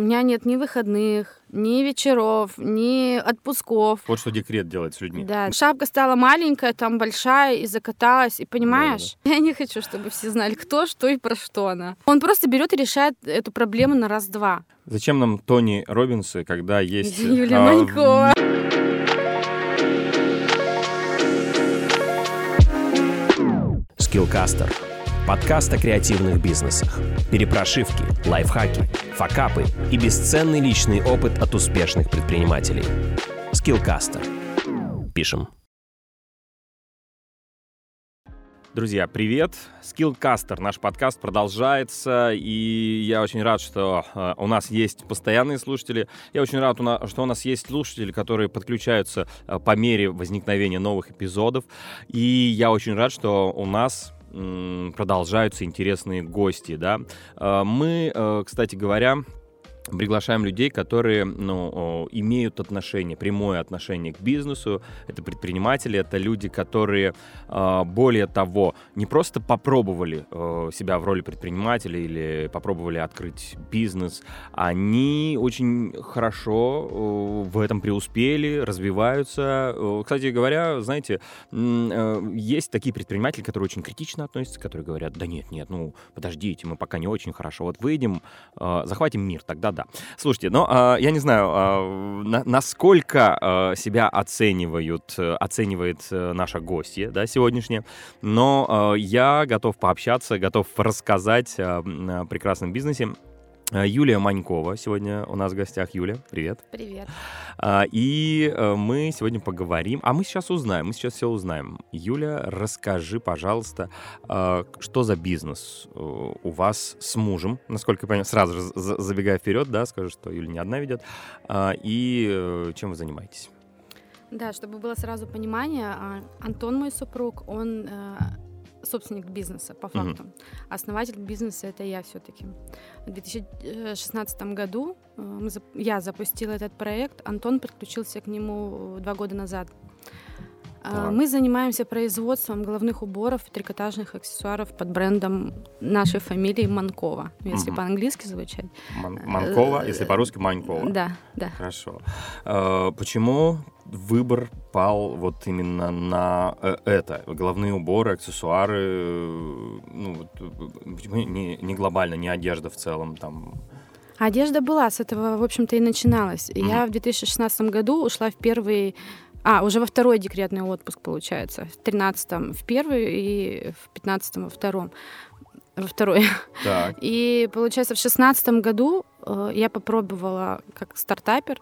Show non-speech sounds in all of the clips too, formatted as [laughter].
меня нет ни выходных, ни вечеров, ни отпусков. Вот что декрет делает с людьми. Да, шапка стала маленькая, там большая, и закаталась. И понимаешь, я не хочу, чтобы все знали, кто, что и про что она. Он просто берет и решает эту проблему на раз-два. Зачем нам Тони Робинсы, когда есть... [laughs] Юлия а, Манькова. Skillcaster. Подкаст о креативных бизнесах. Перепрошивки, лайфхаки, факапы и бесценный личный опыт от успешных предпринимателей. Skillcaster. Пишем. Друзья, привет! Skillcaster, наш подкаст продолжается, и я очень рад, что э, у нас есть постоянные слушатели. Я очень рад, что у нас есть слушатели, которые подключаются э, по мере возникновения новых эпизодов. И я очень рад, что у нас продолжаются интересные гости, да. Э, Мы, э, кстати говоря, приглашаем людей, которые ну, имеют отношение, прямое отношение к бизнесу. Это предприниматели, это люди, которые, э, более того, не просто попробовали себя в роли предпринимателя или попробовали открыть бизнес, они очень хорошо в этом преуспели, развиваются. Кстати говоря, знаете, э, есть такие предприниматели, которые очень критично относятся, которые говорят, да нет, нет, ну подождите, мы пока не очень хорошо, вот выйдем, э, захватим мир, тогда да. Слушайте, ну, а, я не знаю, а, на- насколько а, себя оценивают, э, оценивает э, наша гостья, да, сегодняшняя, но я готов пообщаться, готов рассказать о прекрасном бизнесе. А, Юлия Манькова сегодня у нас в гостях. Юля, привет. Привет. А, И э, мы сегодня поговорим, а мы сейчас узнаем, мы сейчас все узнаем. Юля, расскажи, пожалуйста, а, что за бизнес э, у вас с мужем? Насколько я понимаю, сразу же за- забегая вперед, да, скажу, что Юля не одна ведет. А, И э, чем вы занимаетесь? Да, чтобы было сразу понимание, Антон, мой супруг, он э, собственник бизнеса, по факту. Основатель бизнеса это я все-таки. В 2016 году э, я запустила этот проект, Антон подключился к нему два года назад. А, Так. Мы занимаемся производством головных уборов и трикотажных аксессуаров под брендом нашей фамилии Манкова, если Мгм. по-английски звучать. Ман- Манкова, если по-русски Манькова. Э, Да, да. Хорошо. Э, Почему выбор пал вот именно на э, это? Головные уборы, аксессуары, э, ну, э, почему не, не глобально, не одежда в целом там? Одежда была, с этого, в общем-то, и начиналась. Мгм. Я в 2016 году ушла в первый... А, уже во второй декретный отпуск, получается. В 13 в первый и в 15 во втором. Во второй. Так. И, получается, в 16 году э, я попробовала, как стартапер,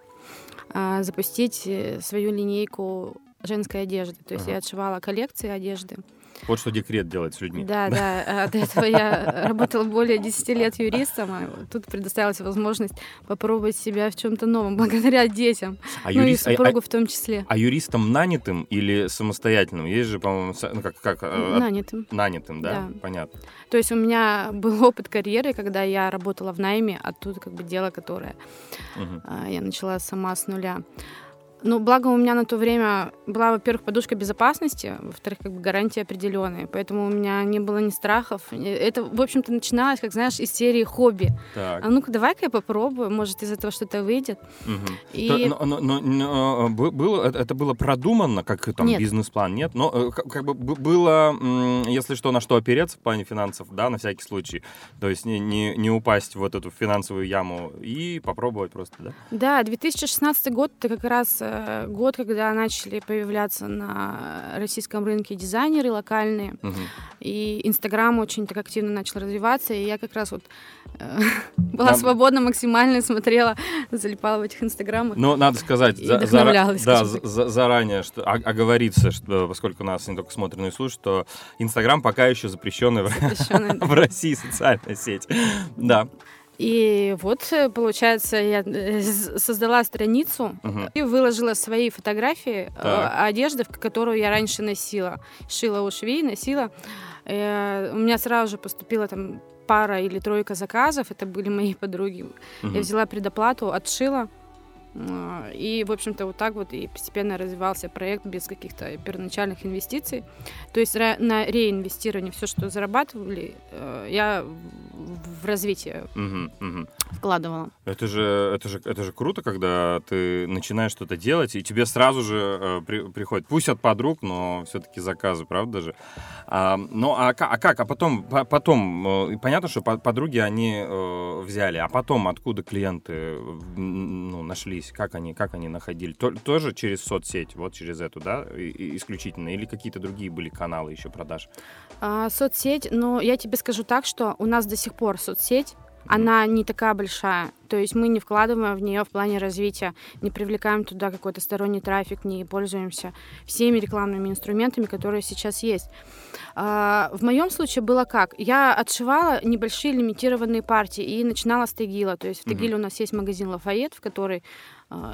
э, запустить э, свою линейку женской одежды. То есть Ага. я отшивала коллекции одежды. Вот что декрет делает с людьми. Да, да. а До этого я работала более 10 лет юристом, а тут предоставилась возможность попробовать себя в чем-то новом, благодаря детям. А, ну юрист- и а- супругу в том числе. а- а юристом нанятым или самостоятельным? Есть же, по-моему, ну, как, как э, от- Нанятым. нанятым, да? Да. Понятно. То есть у меня был опыт карьеры, когда я работала в найме, а тут как бы дело, которое а, я начала сама с нуля. Ну, благо у меня на то время была, во-первых, подушка безопасности, во-вторых, как бы гарантии определенные, поэтому у меня не было ни страхов. Это, в общем-то, начиналось, как знаешь, из серии хобби. Так. А ну-ка, давай-ка я попробую, может, из этого что-то выйдет. Мгм. И То- но- но- но- но, бу- было, это это было продумано, как там Нет. бизнес-план, нет? Но э, как как бы было, если что, на что опереться в плане финансов, да, на всякий случай. То есть не, не, не упасть в вот эту финансовую яму и попробовать просто, да? Да, 2016 год это как раз э, год, когда начали появляться на российском рынке дизайнеры локальные, Мгм. и Инстаграм очень так активно начал развиваться, и я как раз вот э, [laughs] была Нам- свободна максимально, смотрела, залипала в этих Инстаграмах. Но надо сказать за- зара- да, за- заранее, что о- оговориться, что, поскольку нас не только смотрят, но и слушают, что Инстаграм пока еще в, Запрещенная. [laughs] в России социальная сеть. Да. И вот, э, получается, я э, создала страницу Мгм. и выложила свои фотографии э, Так. одежды, которую я раньше носила. Шила у швей, носила. Э, У меня сразу же поступила там пара или тройка заказов. Это были мои подруги. Я Мгм. взяла предоплату, отшила. А, и, в общем-то, вот так вот и постепенно развивался проект без каких-то первоначальных инвестиций. То есть на реинвестирование все, что зарабатывали, э, я в развитие угу, угу. вкладывала. Это же, это, же, это же круто, когда ты начинаешь что-то делать, и тебе сразу же э, при, приходит, пусть от подруг, но все-таки заказы, правда же? А, ну, а, а как? А потом, потом э, понятно, что подруги они взяли, а потом откуда клиенты ну, нашлись? Как они, как они находили? То, тоже через соцсеть, вот через эту, да, и, исключительно? Или какие-то другие были каналы еще продаж? А, соцсеть, но я тебе скажу так, что у нас до сих пор соцсеть она не такая большая. То есть мы не вкладываем в нее в плане развития, не привлекаем туда какой-то сторонний трафик, не пользуемся всеми рекламными инструментами, которые сейчас есть. А, в моем случае было как? Я отшивала небольшие лимитированные партии и начинала с Тегила. То есть в Тегиле mm-hmm. у нас есть магазин Лафайет, в который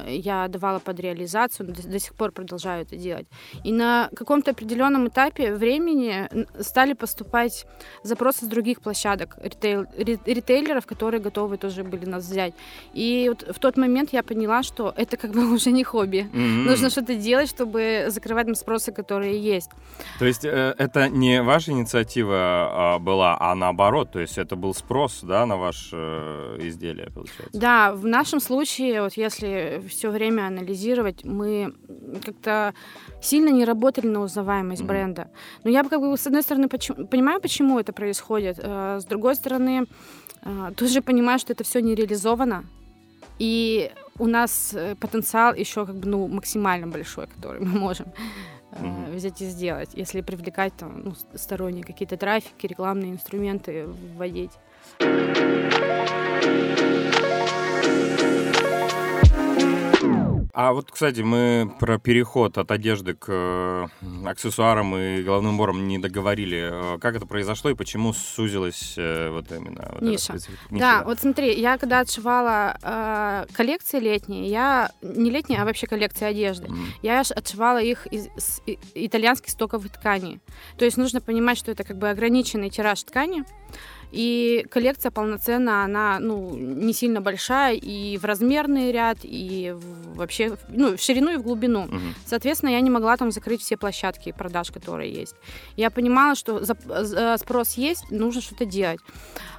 я давала под реализацию, до, до сих пор продолжаю это делать. И на каком-то определенном этапе времени стали поступать запросы с других площадок, ритейл, ритейлеров, которые готовы тоже были нас взять. И вот в тот момент я поняла, что это как бы [laughs] уже не хобби. Mm-hmm. Нужно что-то делать, чтобы закрывать им спросы, которые есть. То есть э, это не ваша инициатива э, была, а наоборот, то есть это был спрос, да, на ваше э, изделие, получается? Да, в нашем случае, вот если все время анализировать, мы как-то сильно не работали на узнаваемость mm-hmm. бренда. Но я как бы с одной стороны почему, понимаю, почему это происходит, а с другой стороны а, тоже понимаю, что это все не реализовано. И у нас э, потенциал еще как бы ну максимально большой, который мы можем mm-hmm. взять и сделать, если привлекать там ну, сторонние какие-то трафики, рекламные инструменты вводить. А вот, кстати, мы про переход от одежды к э, аксессуарам и головным уборам не договорили. Э, как это произошло и почему сузилась э, вот именно вот ниша? Ниша, да, вот смотри, я когда отшивала э, коллекции летние, я не летние, а вообще коллекции одежды, mm. я отшивала их из, из итальянских стоковых тканей. То есть нужно понимать, что это как бы ограниченный тираж ткани. И коллекция полноценная, она ну, не сильно большая и в размерный ряд, и вообще ну, в ширину и в глубину. Угу. Соответственно, я не могла там закрыть все площадки продаж, которые есть. Я понимала, что спрос есть, нужно что-то делать.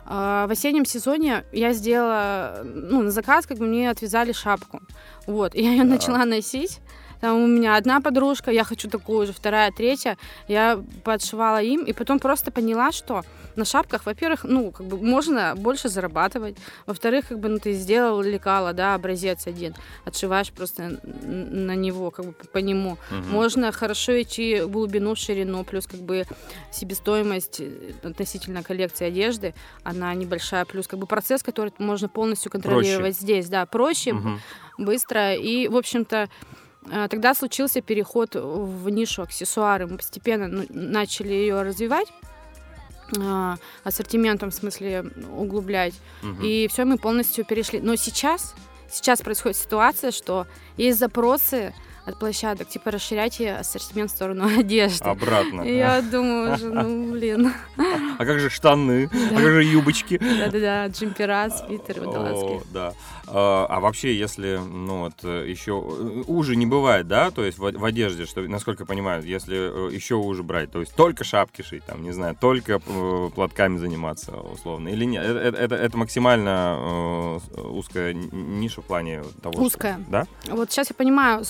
А, в осеннем сезоне я сделала, ну, на заказ, как бы мне отвязали шапку. Вот, [laughs] и я ее да. начала носить. Там у меня одна подружка, я хочу такую же, вторая, третья. Я подшивала им, и потом просто поняла, что на шапках, во-первых, ну, как бы можно больше зарабатывать. Во-вторых, как бы, ну, ты сделал лекало, да, образец один, отшиваешь просто на него, как бы по нему. Угу. Можно хорошо идти в глубину, в ширину, плюс как бы себестоимость э, относительно коллекции одежды, она небольшая, плюс как бы процесс, который можно полностью контролировать проще. здесь, да, проще, угу. быстро и, в общем-то, Тогда случился переход в нишу аксессуары. Мы постепенно ну, начали ее развивать. А, ассортиментом, в смысле, углублять. Угу. И все, мы полностью перешли. Но сейчас, сейчас происходит ситуация, что есть запросы от площадок, типа расширяйте ассортимент в сторону [laughs] одежды. Обратно. И я думаю уже, ну блин. А как же штаны? А как же юбочки? Да-да-да, джемпера, свитеры, водолазки. Да. А, а вообще, если, ну вот, э, еще э, уже не бывает, да, то есть в, одежде, что, насколько я понимаю, если э, еще уже брать, то есть только шапки шить, там, не знаю, только платками заниматься, условно, или нет? Это, это, максимально узкая ниша в плане того, Узкая. Да? Вот сейчас я понимаю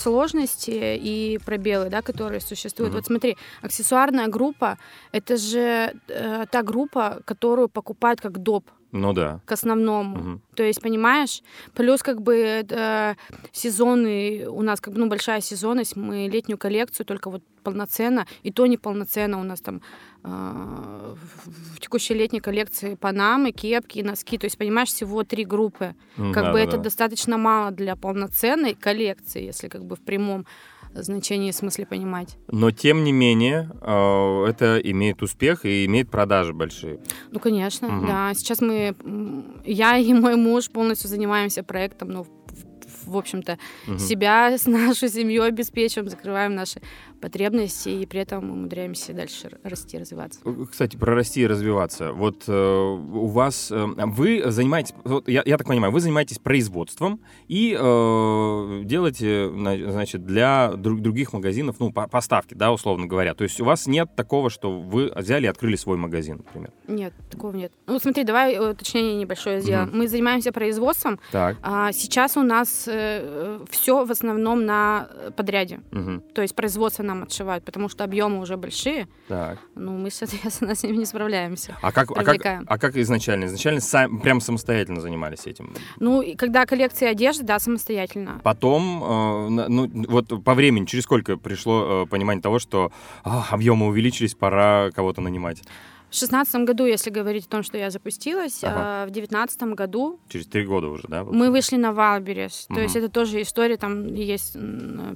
сложности и пробелы, да, которые существуют. Mm-hmm. Вот смотри, аксессуарная группа, это же э, та группа, которую покупают как доп ну да. К основному. Угу. То есть, понимаешь, плюс как бы э, сезоны, у нас как бы ну, большая сезонность, мы летнюю коллекцию только вот полноценно, и то не полноценно у нас там э, в текущей летней коллекции панамы, кепки, носки. То есть, понимаешь, всего три группы. Как да, бы да, это да. достаточно мало для полноценной коллекции, если как бы в прямом значении смысле понимать. Но тем не менее, э, это имеет успех и имеет продажи большие. Ну, конечно, угу. да. Сейчас мы, я и мой муж полностью занимаемся проектом, ну, в общем-то, угу. себя с нашей семьей обеспечиваем, закрываем наши потребность, и при этом умудряемся дальше расти, развиваться. Кстати, про расти и развиваться. Вот э, у вас, э, вы занимаетесь, вот, я, я так понимаю, вы занимаетесь производством и э, делаете, значит, для друг, других магазинов, ну, по, поставки, да, условно говоря. То есть у вас нет такого, что вы взяли и открыли свой магазин, например? Нет, такого нет. Ну, смотри, давай уточнение небольшое сделаем. Угу. Мы занимаемся производством. Так. А, сейчас у нас э, все в основном на подряде. Угу. То есть производство нам отшивают, потому что объемы уже большие. Так. Ну, мы, соответственно, [laughs] с ними не справляемся. А как, а как, а как изначально? Изначально сам, прям самостоятельно занимались этим? Ну, когда коллекция одежды, да, самостоятельно. Потом, э, ну, вот по времени, через сколько пришло э, понимание того, что э, объемы увеличились, пора кого-то нанимать? В шестнадцатом году, если говорить о том, что я запустилась, ага. а в девятнадцатом году... Через три года уже, да? Мы вышли на Wildberries. Угу. То есть это тоже история, там есть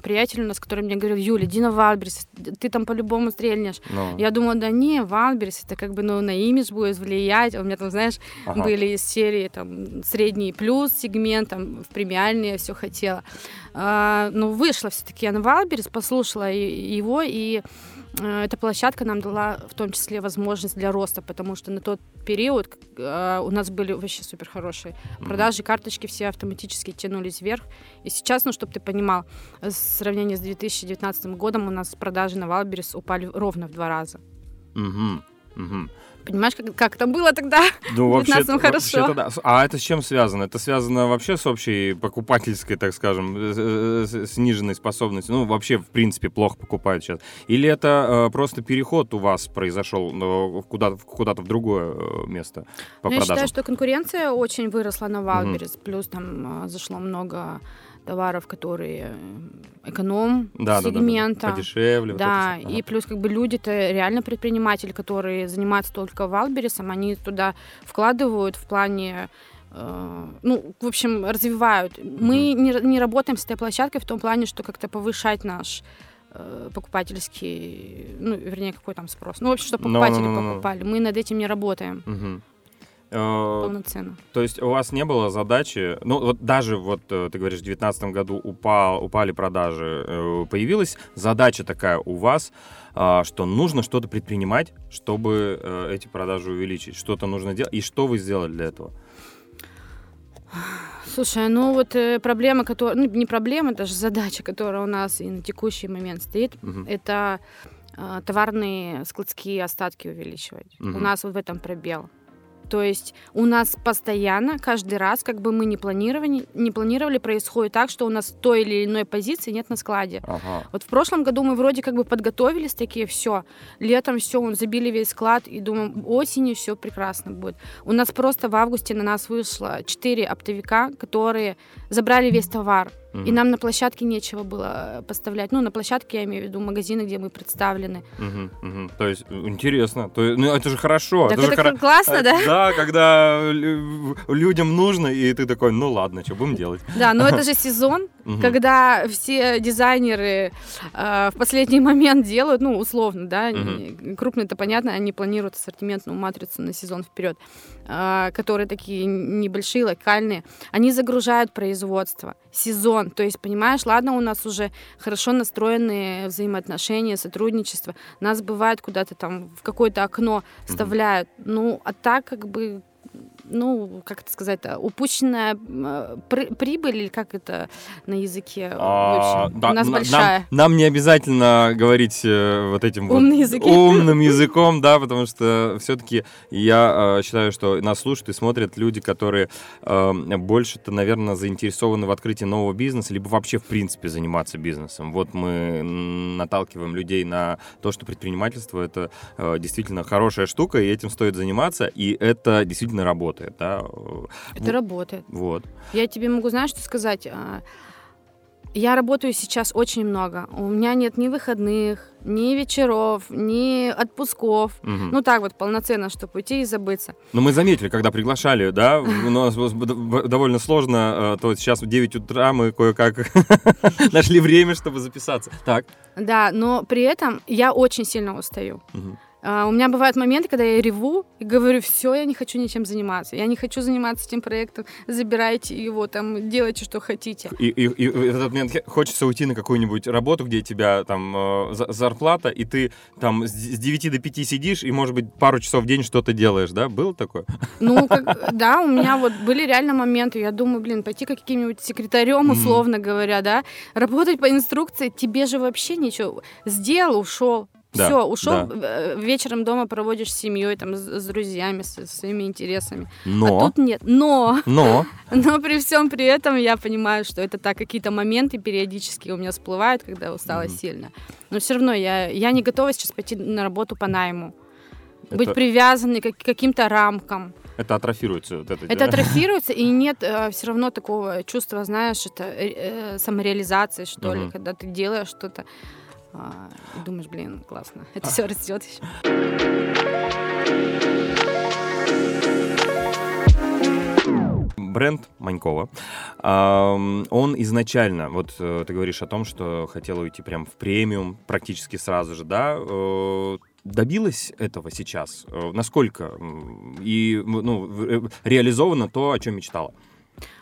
приятель у нас, который мне говорил, Юля, иди на Wildberries, ты там по-любому стрельнешь. Ну. Я думала, да не, Wildberries, это как бы ну, на имидж будет влиять. У меня там, знаешь, ага. были из серии там средний плюс сегмент, там в премиальные все хотела. А, ну, вышла все-таки я на Wildberries, послушала его, и Э, эта площадка нам дала в том числе возможность для роста, потому что на тот период э, у нас были вообще супер хорошие продажи, карточки все автоматически тянулись вверх. И сейчас, ну, чтобы ты понимал, в сравнении с 2019 годом у нас продажи на Wildberries упали ровно в два раза. Угу, угу. Понимаешь, как, как это было тогда? [laughs] Ну, вообще, хорошо. Да. А это с чем связано? Это связано вообще с общей покупательской, так скажем, сниженной способностью? Ну, вообще, в принципе, плохо покупают сейчас. Или это э, просто переход у вас произошел э, куда-то, куда-то в другое э, место по ну, Я считаю, что конкуренция очень выросла на Wildberries. Угу. Плюс там э, зашло много товаров, которые эконом да, сегмента. Да, да, подешевле. Да, вот ага. и плюс как бы люди-то реально предприниматели, которые занимаются только Wildberries ом, они туда вкладывают в плане э, ну, в общем, развивают. Mm-hmm. Мы не, не работаем с этой площадкой в том плане, что как-то повышать наш э, покупательский, ну, вернее, какой там спрос. Ну, в общем, что покупатели ну, ну, ну, ну. покупали. Мы над этим не работаем. Mm-hmm. Э, Полноценно. То есть у вас не было задачи, ну вот даже вот э, ты говоришь, в 2019 году упал, упали продажи, э, появилась задача такая у вас, а, что нужно что-то предпринимать, чтобы эти продажи увеличить, что-то нужно делать, и что вы сделали для этого? Слушай, ну вот проблема, которая, ну не проблема, даже задача, которая у нас и на текущий момент стоит, угу. это товарные складские остатки увеличивать. Угу. У нас вот в этом пробел. То есть у нас постоянно, каждый раз, как бы мы не планировали, не планировали, происходит так, что у нас той или иной позиции нет на складе. Ага. Вот в прошлом году мы вроде как бы подготовились такие, все, летом все, он забили весь склад и думаем, осенью все прекрасно будет. У нас просто в августе на нас вышло 4 оптовика, которые забрали весь товар. Угу. И нам на площадке нечего было э, поставлять. Ну, на площадке я имею в виду магазины, где мы представлены. Угу, угу. То есть интересно. То есть, ну, это же хорошо. Так это, это же классно, э, да? Да, когда людям нужно, и ты такой, ну ладно, что будем делать. Да, но [laughs] это же сезон, когда все дизайнеры э, в последний [laughs] момент делают, ну, условно, да, крупные это понятно, они планируют ассортиментную матрицу на сезон вперед, которые такие небольшие, локальные. Они загружают производство. Сезон. То есть, понимаешь, ладно, у нас уже хорошо настроенные взаимоотношения, сотрудничество. Нас бывает куда-то там в какое-то окно вставляют. Mm-hmm. Ну, а так как бы ну, как это сказать, упущенная э, прибыль, или как это на языке? А, общем, да, у нас на, большая. Нам, нам не обязательно говорить э, вот этим Умный вот язык. умным языком, да, потому что все-таки я э, считаю, что нас слушают и смотрят люди, которые э, больше-то, наверное, заинтересованы в открытии нового бизнеса, либо вообще, в принципе, заниматься бизнесом. Вот мы наталкиваем людей на то, что предпринимательство — это э, действительно хорошая штука, и этим стоит заниматься, и это действительно работает работает, да. Это работает. Вот. Я тебе могу, знаешь, что сказать? А, я работаю сейчас очень много. У меня нет ни выходных, ни вечеров, ни отпусков. Угу. Ну так вот, полноценно, чтобы уйти и забыться. Но мы заметили, когда приглашали, да, у нас довольно сложно, э, то сейчас в 9 утра мы кое-как [laughs] нашли время, чтобы записаться. Так. Да, но при этом я очень сильно устаю. Угу. А, у меня бывают моменты, когда я реву и говорю, все, я не хочу ничем заниматься. Я не хочу заниматься этим проектом. Забирайте его, там, делайте, что хотите. И, и, и в этот момент хочется уйти на какую-нибудь работу, где тебя там э, зарплата, и ты там с 9 до 5 сидишь, и, может быть, пару часов в день что-то делаешь, да? Было такое? Ну, [laughs] как, да, у меня вот были реально моменты. Я думаю, блин, пойти каким-нибудь секретарем, условно mm-hmm. говоря, да, работать по инструкции, тебе же вообще ничего. Сделал, ушел да, Все, ушел, да. Э, вечером дома проводишь с семьей, там, с, с друзьями, со своими интересами. Но. А тут нет. Но. Но. [laughs] Но при всем при этом я понимаю, что это так, какие-то моменты периодически у меня всплывают, когда устала mm-hmm. сильно. Но все равно я, я не готова сейчас пойти на работу по найму. Это... Быть привязанной к каким-то рамкам. Это атрофируется. Вот это, это атрофируется, и [laughs] нет э, все равно такого чувства, знаешь, это э, самореализации, что угу. ли, когда ты делаешь что-то и думаешь, блин, классно, это все растет еще. бренд Манькова, он изначально, вот э, ты говоришь о том, что хотел уйти прям в премиум практически сразу же, да, э, добилась этого сейчас? Э, насколько? И ну, реализовано то, о чем мечтала?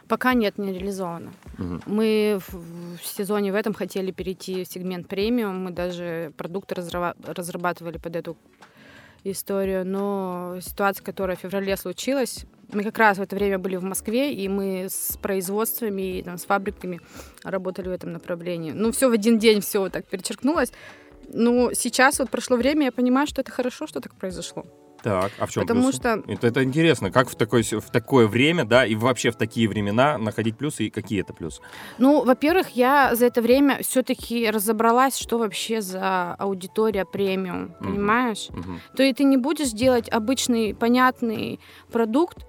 Пока нет, не реализовано. Угу. Мы в, в сезоне в этом хотели перейти в сегмент премиум. Мы даже продукты разрабатывали под эту историю. Но ситуация, которая в феврале случилась, мы как раз в это время были в Москве, и мы с производствами и там, с фабриками работали в этом направлении. Ну, все в один день, все вот так перечеркнулось. Но сейчас вот прошло время, я понимаю, что это хорошо, что так произошло. Так, а в чем Потому плюсы? что... Это, это интересно, как в, такой, в такое время, да, и вообще в такие времена находить плюсы, и какие это плюсы? Ну, во-первых, я за это время все-таки разобралась, что вообще за аудитория премиум, понимаешь? Mm-hmm. То есть ты не будешь делать обычный, понятный продукт,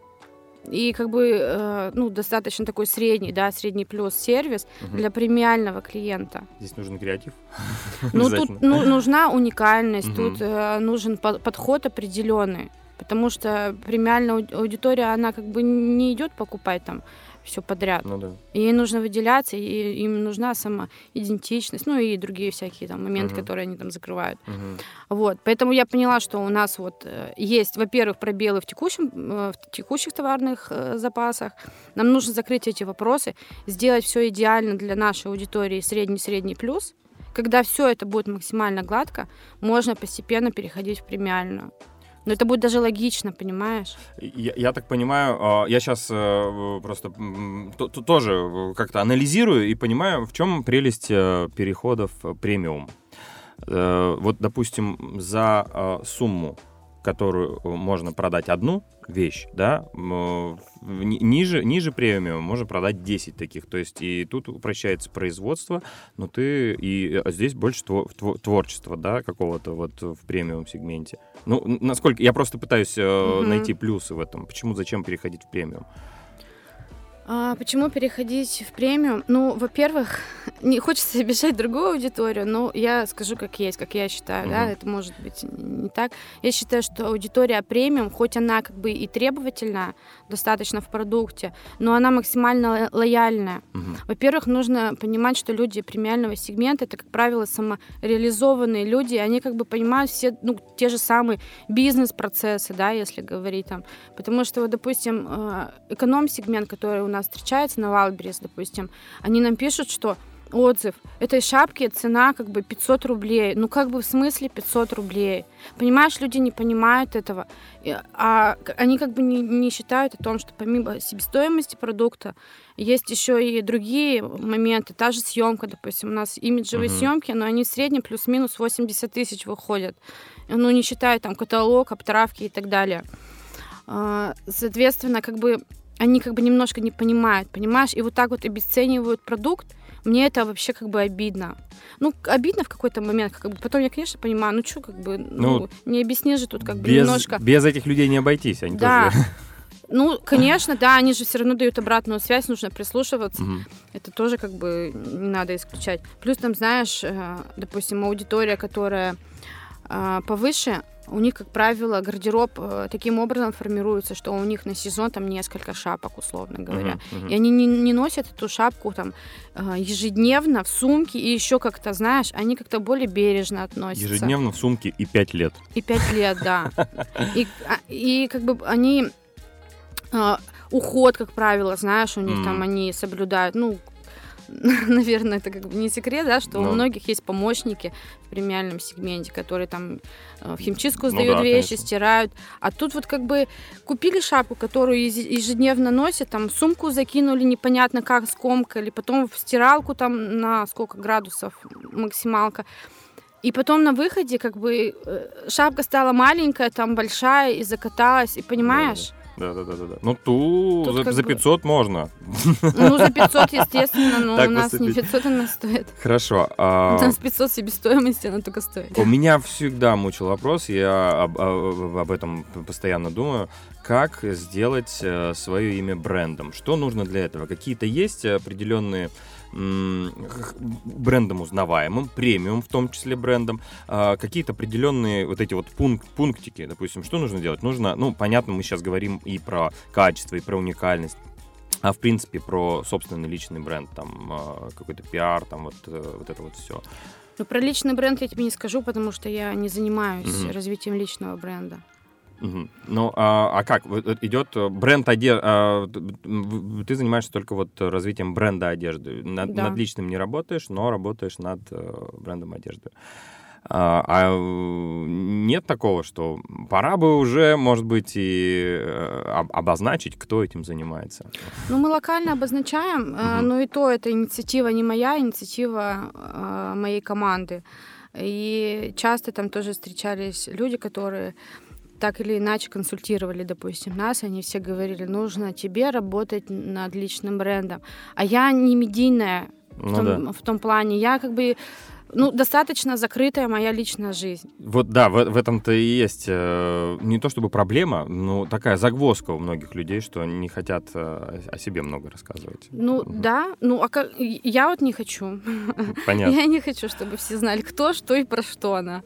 и как бы э, ну, достаточно такой средний, да, средний плюс сервис угу. для премиального клиента. Здесь нужен креатив. [laughs] Ну, тут ну, нужна уникальность, угу. тут э, нужен по- подход определенный. Потому что премиальная аудитория, она как бы не идет покупать там все подряд. Ну, да. И ей нужно выделяться, и им нужна сама идентичность, ну и другие всякие там моменты, uh-huh. которые они там закрывают. Uh-huh. Вот, поэтому я поняла, что у нас вот э, есть, во-первых, пробелы в текущем, э, в текущих товарных э, запасах. Нам нужно закрыть эти вопросы, сделать все идеально для нашей аудитории средний-средний плюс. Когда все это будет максимально гладко, можно постепенно переходить в премиальную. Но это будет даже логично, понимаешь? Я, я так понимаю, а, я сейчас э, просто тоже как-то анализирую и понимаю, в чем прелесть э, переходов премиум. Э, вот, допустим, за сумму которую э, можно продать одну вещь, да, ниже, ниже премиум можно продать 10 таких. То есть и тут упрощается производство, но ты и а здесь больше творчества, да, какого-то вот в премиум сегменте. Ну, насколько я просто пытаюсь угу. найти плюсы в этом. Почему, зачем переходить в премиум? А почему переходить в премиум? Ну, во-первых, [laughs] не хочется обижать другую аудиторию, но я скажу как есть, как я считаю, uh-huh. да, это может быть не так. Я считаю, что аудитория премиум, хоть она как бы и требовательна достаточно в продукте, но она максимально лояльная. Uh-huh. Во-первых, нужно понимать, что люди премиального сегмента это, как правило, самореализованные люди, они как бы понимают все, ну, те же самые бизнес-процессы, да, если говорить там. Потому что, вот, допустим, э, эконом-сегмент, который у нас встречается на Wildberries, допустим, они нам пишут, что отзыв. Этой шапки цена как бы 500 рублей. Ну как бы в смысле 500 рублей? Понимаешь, люди не понимают этого. А они как бы не, не считают о том, что помимо себестоимости продукта есть еще и другие моменты. Та же съемка, допустим, у нас имиджевые uh-huh. съемки, но они в среднем плюс-минус 80 тысяч выходят. Ну не считая там каталог, обтравки и так далее. А, соответственно, как бы они как бы немножко не понимают, понимаешь? И вот так вот обесценивают продукт, мне это вообще как бы обидно. Ну, обидно в какой-то момент, как бы потом я, конечно, понимаю, ну что, как бы, ну, ну не объяснишь же тут как бы без, немножко. Без этих людей не обойтись, они да. тоже. [laughs] Ну, конечно, да, они же все равно дают обратную связь, нужно прислушиваться. Угу. Это тоже как бы не надо исключать. Плюс там, знаешь, э, допустим, аудитория, которая э, повыше, у них, как правило, гардероб э, таким образом формируется, что у них на сезон там несколько шапок, условно говоря. Мгм, мгм. И они не, не носят эту шапку там э, ежедневно в сумке, и еще как-то, знаешь, они как-то более бережно относятся. Ежедневно в сумке и пять лет. И пять лет, да. И, а, и как бы они а, уход, как правило, знаешь, у них там они соблюдают, ну, [laughs] наверное, это как бы не секрет, да, что Ну. у многих есть помощники в премиальном сегменте, которые там э, в химчистку Ну сдают да, вещи, конечно. стирают. А тут вот как бы купили шапку, которую еж- ежедневно носят, там сумку закинули непонятно как, скомкали, потом в стиралку там на сколько градусов максималка. И потом на выходе как бы э, шапка стала маленькая, там большая и закаталась, и понимаешь? Да, да, да, да. да. Ну, ту Тут за, за бы- 500 можно. Ну, за 500, естественно, но Так у нас не поступить. 500 она стоит. Хорошо. а, У нас 500 себестоимости она только стоит. У меня всегда мучил вопрос, я об, об- об этом постоянно думаю, как сделать э, свое имя брендом? Что нужно для этого? Какие-то есть определенные брендом узнаваемым, премиум в том числе брендом, а, какие-то определенные вот эти вот пункт, пунктики, допустим, что нужно делать? Нужно, ну, понятно, мы сейчас говорим и про качество, и про уникальность, а в принципе про собственный личный бренд, там а, какой-то пиар, там вот, э, вот это вот все. Ну, про личный бренд я тебе не скажу, потому что я не занимаюсь Мгм. развитием личного бренда. Ну, а, а как? Э, идет э, бренд одежды. ты занимаешься только вот развитием бренда одежды. Над, Да. над личным не работаешь, но работаешь над э, брендом одежды. А, а, нет такого, что пора бы уже, может быть, и об- обозначить, кто этим занимается. Ну, мы локально обозначаем, Мгм. но и то это инициатива не моя, инициатива моей команды. И часто там тоже встречались люди, которые так или иначе консультировали, допустим, нас, они все говорили, нужно тебе работать над личным брендом. А я не медийная в, Ну том, да. в том плане, я как бы, ну, достаточно закрытая моя личная жизнь. Вот да, в, в этом-то и есть э, не то чтобы проблема, но такая загвоздка у многих людей, что не хотят э, о себе много рассказывать. Ну, Мгм. да, ну, а как, я вот не хочу. Понятно. [laughs] Я не хочу, чтобы все знали, кто, что и про что она.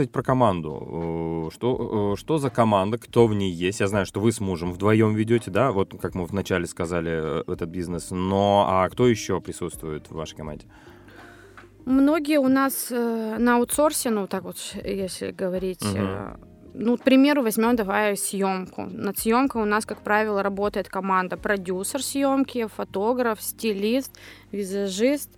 Кстати, про команду. Э, Что, э, что за команда, кто в ней есть? Я знаю, что вы с мужем вдвоем ведете, да, вот как мы вначале сказали, э, этот бизнес. Но а кто еще присутствует в вашей команде? Многие у нас э, на аутсорсе, ну, так вот, если говорить, Мгм. э, ну, к примеру, возьмем давай съемку. Над съемкой у нас, как правило, работает команда продюсер съемки, фотограф, стилист, визажист,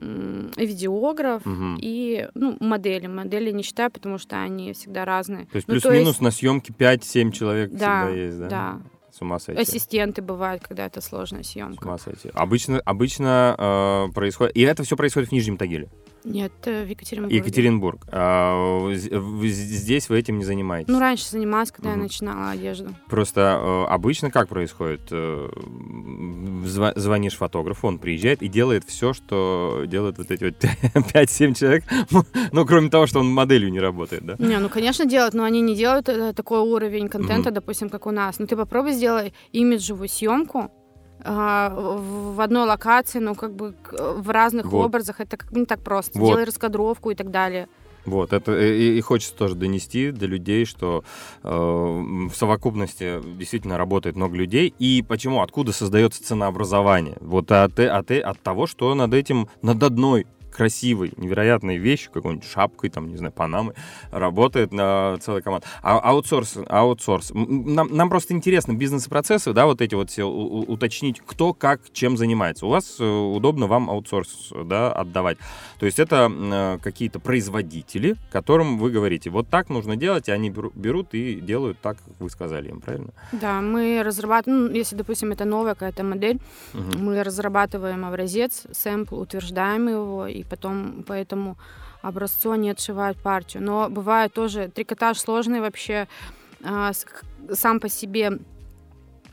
видеограф Мгм. и ну, модели. Модели не считаю, потому что они всегда разные. То есть Ну, плюс-минус на съемке 5-7 человек Да, всегда есть, да? да. С ума сойти. Ассистенты бывают, когда это сложная С съемка. ума сойти. Обычно, обычно э, происходит... И это все происходит в Нижнем Тагиле. Нет, э, в Екатеринбурге. Екатеринбург. А, здесь вы этим не занимаетесь? Ну, раньше занималась, когда Мгм. я начинала одежду. Просто э, обычно как происходит? Э, звонишь фотографу, он приезжает и делает все, что делают вот эти вот [laughs] 5-7 человек. [laughs] Ну, кроме того, что он моделью не работает, да? Не, ну, конечно, делают, но они не делают такой уровень контента, допустим, как у нас. Ну, ты попробуй сделай имиджевую съемку в в одной локации, ну, как бы в разных Вот. образах. Это как бы не так просто. Вот. Делай раскадровку и так далее. Вот, это и, и хочется тоже донести до людей, что э, в совокупности действительно работает много людей. И почему, откуда создается ценообразование? Вот от, э- от, э- от того, что над этим, над одной красивой, невероятной вещью, какой-нибудь шапкой, там, не знаю, панамы, работает на целая команда. А аутсорс, аутсорс. Нам, нам просто интересно бизнес-процессы, да, вот эти вот все у- уточнить, кто как чем занимается. У вас э, удобно вам аутсорс, да, отдавать. То есть это э, какие-то производители, которым вы говорите, вот так нужно делать, и они беру- берут и делают так, как вы сказали им, правильно? Да, мы разрабатываем, ну, если, допустим, это новая какая-то модель, Мгм. мы разрабатываем образец, сэмпл, утверждаем его, и потом по этому образцу они отшивают партию. Но бывает тоже трикотаж сложный вообще с- сам по себе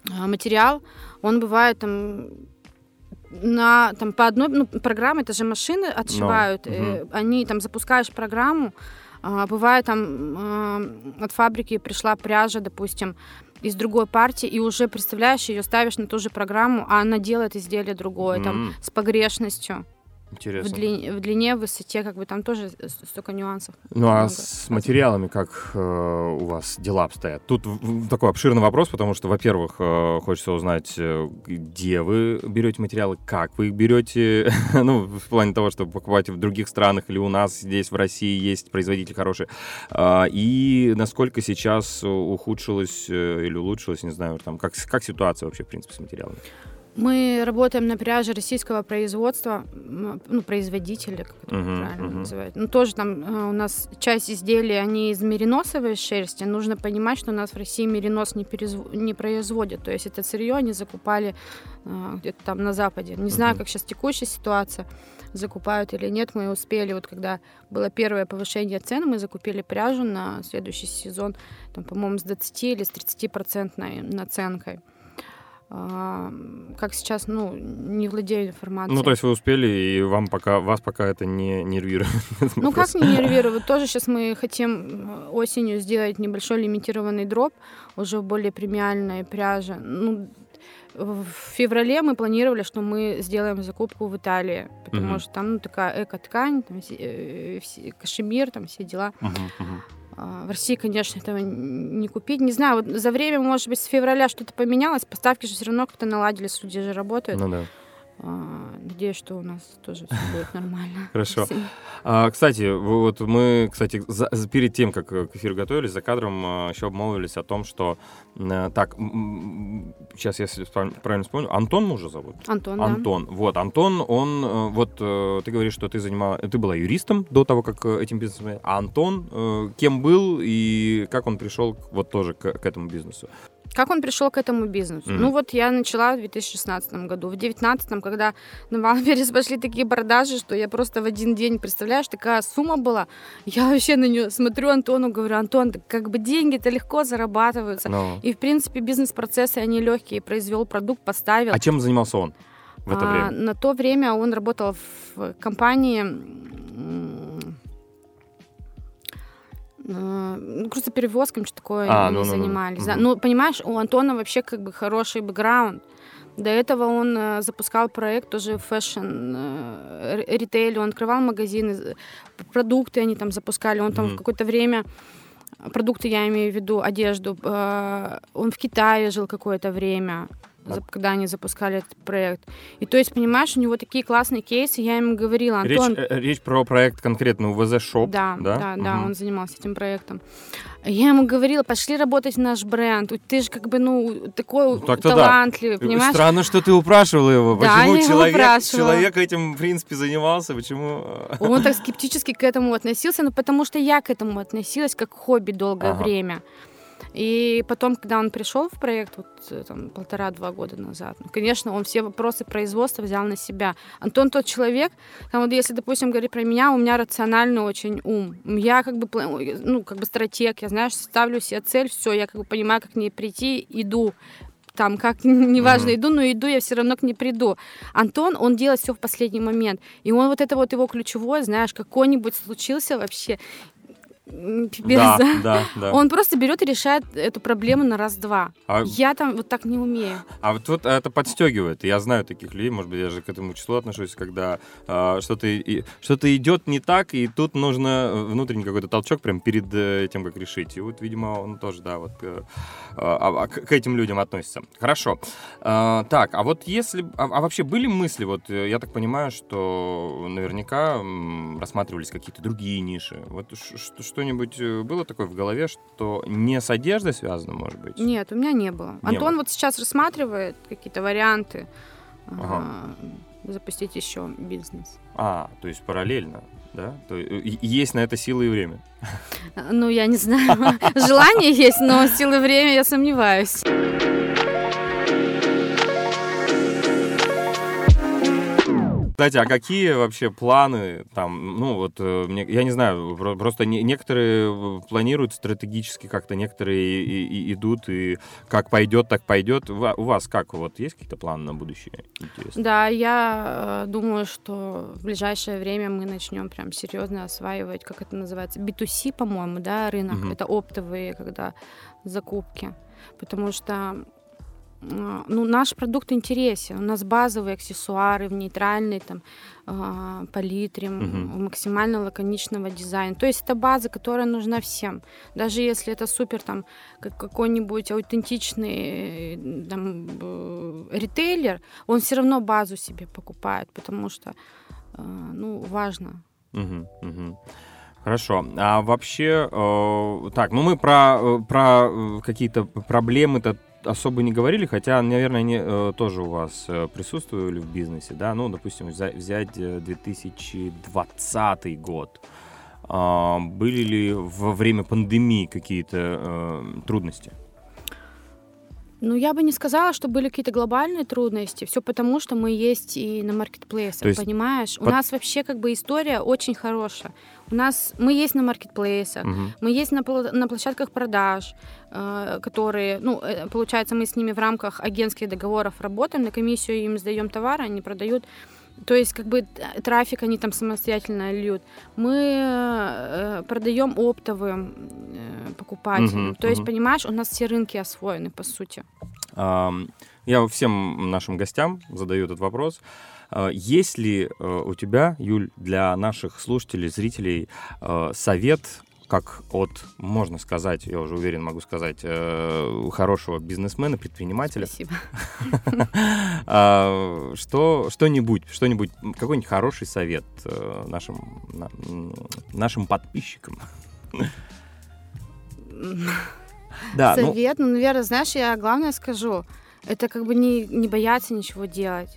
а, материал, он бывает там на там по одной ну, программе, это же машины отшивают, Ну, э, они там запускаешь программу, а, бывает там а, от фабрики пришла пряжа, допустим, из другой партии, и уже представляешь, ее ставишь на ту же программу, а она делает изделие другое, там М. с погрешностью. В, Интересно. длине, в длине, в высоте, как бы там тоже столько нюансов. Ну а много с материалами как э, у вас дела обстоят? Тут в- в- такой обширный вопрос, потому что, во-первых, э, хочется узнать, э, где вы берете материалы, как вы их берете, [laughs] ну, в плане того, что покупаете в других странах или у нас здесь в России есть производитель хороший, А, и насколько сейчас ухудшилось э, или улучшилось, не знаю, там, как, как ситуация вообще, в принципе, с материалами? Мы работаем на пряже российского производства, ну, производителя, как это Мгм, правильно мгм. называют. Ну, тоже там э, у нас часть изделий, они из мериносовой шерсти. Нужно понимать, что у нас в России меринос не, перезв- не производят. То есть это сырье они закупали э, где-то там на Западе. Не знаю, Мгм. как сейчас текущая ситуация, закупают или нет. Мы успели, вот когда было первое повышение цен, мы закупили пряжу на следующий сезон, там, по-моему, с 20 или с 30-процентной наценкой. А, как сейчас, ну, не владею информацией. Ну, то есть вы успели, и вам пока, вас пока это не нервирует? [laughs] Ну, как не нервировать? Тоже сейчас мы хотим э, осенью сделать небольшой лимитированный дроп уже в более премиальной пряже. Ну, в феврале мы планировали, что мы сделаем закупку в Италии, потому Мгм. что там ну, такая эко-ткань, там, э, кашемир, там все дела. Мгм, мгм. А, В России, конечно, этого не купить. Не знаю, вот за время, может быть, с февраля что-то поменялось, поставки же все равно как-то наладились, люди же работают. Ну да. Надеюсь, что у нас тоже все [laughs] будет нормально. Хорошо. А, кстати, вот мы, кстати, за- перед тем, как э, к эфиру готовились, за кадром а, еще обмолвились о том, что э, так, сейчас, если правильно вспомню, Антон мужа зовут? Антон, да. Антон. Вот, Антон, он, э, вот ты говоришь, что ты занимала, ты была юристом до того, как этим бизнесом, а Антон кем был и как он пришел вот тоже к, к этому бизнесу? Как он пришел к этому бизнесу? Мгм. Ну вот я начала в 2016 году. В 2019, когда на Wildberries пошли такие продажи, что я просто в один день, представляешь, такая сумма была. Я вообще на нее смотрю Антону, говорю, Антон, так как бы деньги-то легко зарабатываются. Ну, И, в принципе, бизнес-процессы, они легкие. Произвел продукт, поставил. а чем занимался он в это А, время? На то время он работал в компании ну, грузоперевозками, что такое А, они ну-ну-ну. занимались. да. Мгм. Ну, понимаешь, у Антона вообще как бы хороший бэкграунд. До этого он э, запускал проект тоже fashion, э, р- ритейл, он открывал магазины, продукты они там запускали, он там Мгм. в какое-то время продукты, я имею в виду одежду, э, он в Китае жил какое-то время, А когда они запускали этот проект. И то есть, понимаешь, у него такие классные кейсы, я ему говорила, Речь, Антон, э, речь про проект конкретно УВЗ Shop, да, да? да, да, Мгм. он занимался этим проектом. Я ему говорила, пошли работать в наш бренд. Ты же как бы, ну, такой Ну, так-то да. талантливый, понимаешь? Странно, что ты упрашивала его. Да, Почему я его человек, упрашивала. человек этим, в принципе, занимался? Почему? э, Он так скептически к этому относился, ну, потому что я к этому относилась как хобби долгое Ага. время. И потом, когда он пришел в проект, вот э, там полтора-два года назад, ну, конечно, он все вопросы производства взял на себя. Антон тот человек, там вот если, допустим, говорить про меня, у меня рациональный очень ум. Я как бы, ну, как бы стратег, я, знаешь, ставлю себе цель, все, я как бы понимаю, как к ней прийти, иду там, как, [laughs] неважно, иду, но иду, я все равно к ней приду. Антон, он делает все в последний момент. И он вот это вот его ключевое, знаешь, какой-нибудь случился вообще, пипец, Да, да. [laughs] да. Он просто берет и решает эту проблему на раз-два. А, Я там вот так не умею. а вот, вот это подстегивает. Я знаю таких людей, может быть, я же к этому числу отношусь, когда а, что-то, и- что-то идет не так, и тут нужно внутренний какой-то толчок прям перед э, тем, как решить. И вот, видимо, он тоже, да, вот э, а, а, к к этим людям относится. Хорошо. А, так, а вот если... А, а вообще были мысли, вот э, я так понимаю, что наверняка рассматривались какие-то другие ниши. Вот ш- что-нибудь э, было такое в голове, что не с одеждой связано, может быть? Нет, у меня не было. Не Антон было. вот сейчас рассматривает какие-то варианты Ага. а, запустить еще бизнес. А, то есть параллельно, да? То и- и- есть на это силы и время. А, Ну, я не знаю. [laughs] Желание есть, но силы время я сомневаюсь. Кстати, а какие вообще планы там, ну вот, э, мне- я не знаю, про- просто не- некоторые э, планируют стратегически как-то, некоторые и- и идут, и как пойдет, так пойдет. У вас как, вот есть какие-то планы на будущее? Интересно. Да, я э, думаю, что в ближайшее время мы начнем прям серьезно осваивать, как это называется, B2C, по-моему, да, рынок. Мгм. Это оптовые, когда закупки. Потому что ну, наш продукт интересен. У нас базовые аксессуары в нейтральной там, а, палитре, угу. максимально лаконичного дизайна. То есть это база, которая нужна всем. Даже если это супер там какой-нибудь аутентичный там, э, ритейлер, он все равно базу себе покупает, потому что а, ну, важно. Угу, угу. Хорошо. А вообще, э, так, ну мы про, э, про э, какие-то проблемы-то особо не говорили, хотя, наверное, они э, тоже у вас э, присутствовали в бизнесе, да, ну, допустим, взять, взять 2020 год. Э, были ли во время пандемии какие-то э, трудности? Ну, я бы не сказала, что были какие-то глобальные трудности. Все потому, что мы есть и на маркетплейсах, понимаешь? Под... У нас вообще как бы история очень хорошая. У нас мы есть на маркетплейсах, угу. мы есть на, на площадках продаж, э, которые, ну, э, получается, мы с ними в рамках агентских договоров работаем, на комиссию им сдаем товары, они продают. То есть, как бы трафик они там самостоятельно льют. Мы э, продаем оптовым э, покупателям. Угу, То угу. есть, понимаешь, у нас все рынки освоены, по сути. Я всем нашим гостям задаю этот вопрос. А, есть ли э, у тебя, Юль, для наших слушателей, зрителей э, совет как от, можно сказать, я уже уверен, могу сказать, э, хорошего бизнесмена, предпринимателя. Спасибо. [laughs] А, что, что-нибудь, что-нибудь, какой-нибудь хороший совет нашим, нашим подписчикам. [laughs] Да, ну Совет, ну, наверное, знаешь, я главное скажу, это как бы не, не бояться ничего делать.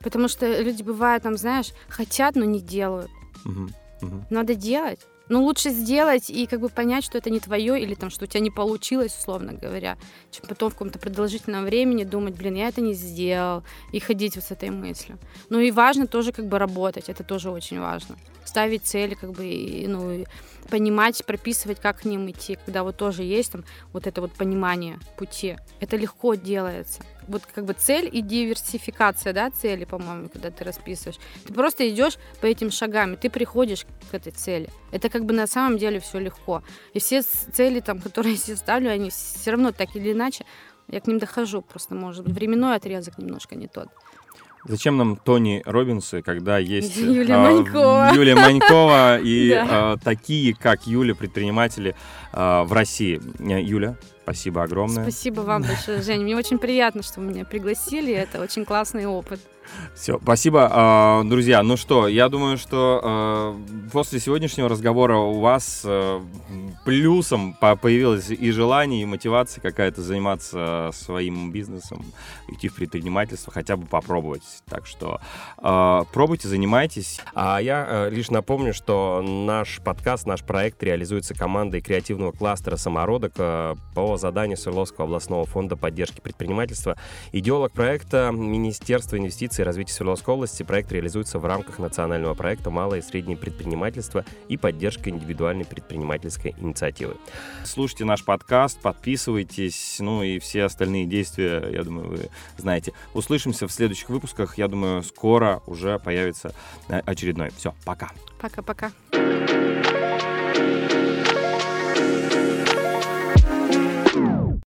Потому что люди бывают, там, знаешь, хотят, но не делают. Угу, угу. Надо делать. Ну, лучше сделать и как бы понять, что это не твое, или там, что у тебя не получилось, условно говоря, чем потом в каком-то продолжительном времени думать, блин, я это не сделал, и ходить вот с этой мыслью. Ну и важно тоже как бы работать, это тоже очень важно. Ставить цели, как бы, ну, понимать, прописывать, как к ним идти, когда вот тоже есть там вот это вот понимание пути. Это легко делается. Вот как бы цель и диверсификация, да, цели, по-моему, когда ты расписываешь. Ты просто идешь по этим шагам, и ты приходишь к этой цели. Это как бы на самом деле все легко. И все цели, там, которые [laughs] я себе ставлю, они все равно так или иначе, я к ним дохожу, просто, может быть, временной отрезок немножко не тот. Зачем нам Тони Робинсы, когда есть Юлия э, Манькова, Юлия Манькова и [laughs] да. э, такие, как Юля, предприниматели э, в России? Юля, спасибо огромное. Спасибо вам большое, Женя. Мне очень приятно, что вы меня пригласили. Это очень классный опыт. Все, спасибо, а, друзья. Ну что, я думаю, что а, после сегодняшнего разговора у вас а, плюсом появилось и желание, и мотивация какая-то заниматься своим бизнесом, идти в предпринимательство, хотя бы попробовать. Так что пробуйте, занимайтесь. А я лишь напомню, что наш подкаст, наш проект реализуется командой креативного кластера «Самородок» по заданию Свердловского областного фонда поддержки предпринимательства. Идеолог проекта Министерство инвестиций и развития Свердловской области проект реализуется в рамках национального проекта «Малое и среднее предпринимательство» и поддержка индивидуальной предпринимательской инициативы. Слушайте наш подкаст, подписывайтесь, ну и все остальные действия, я думаю, вы знаете. Услышимся в следующих выпусках. Я думаю, скоро уже появится очередной. Все, пока. Пока-пока.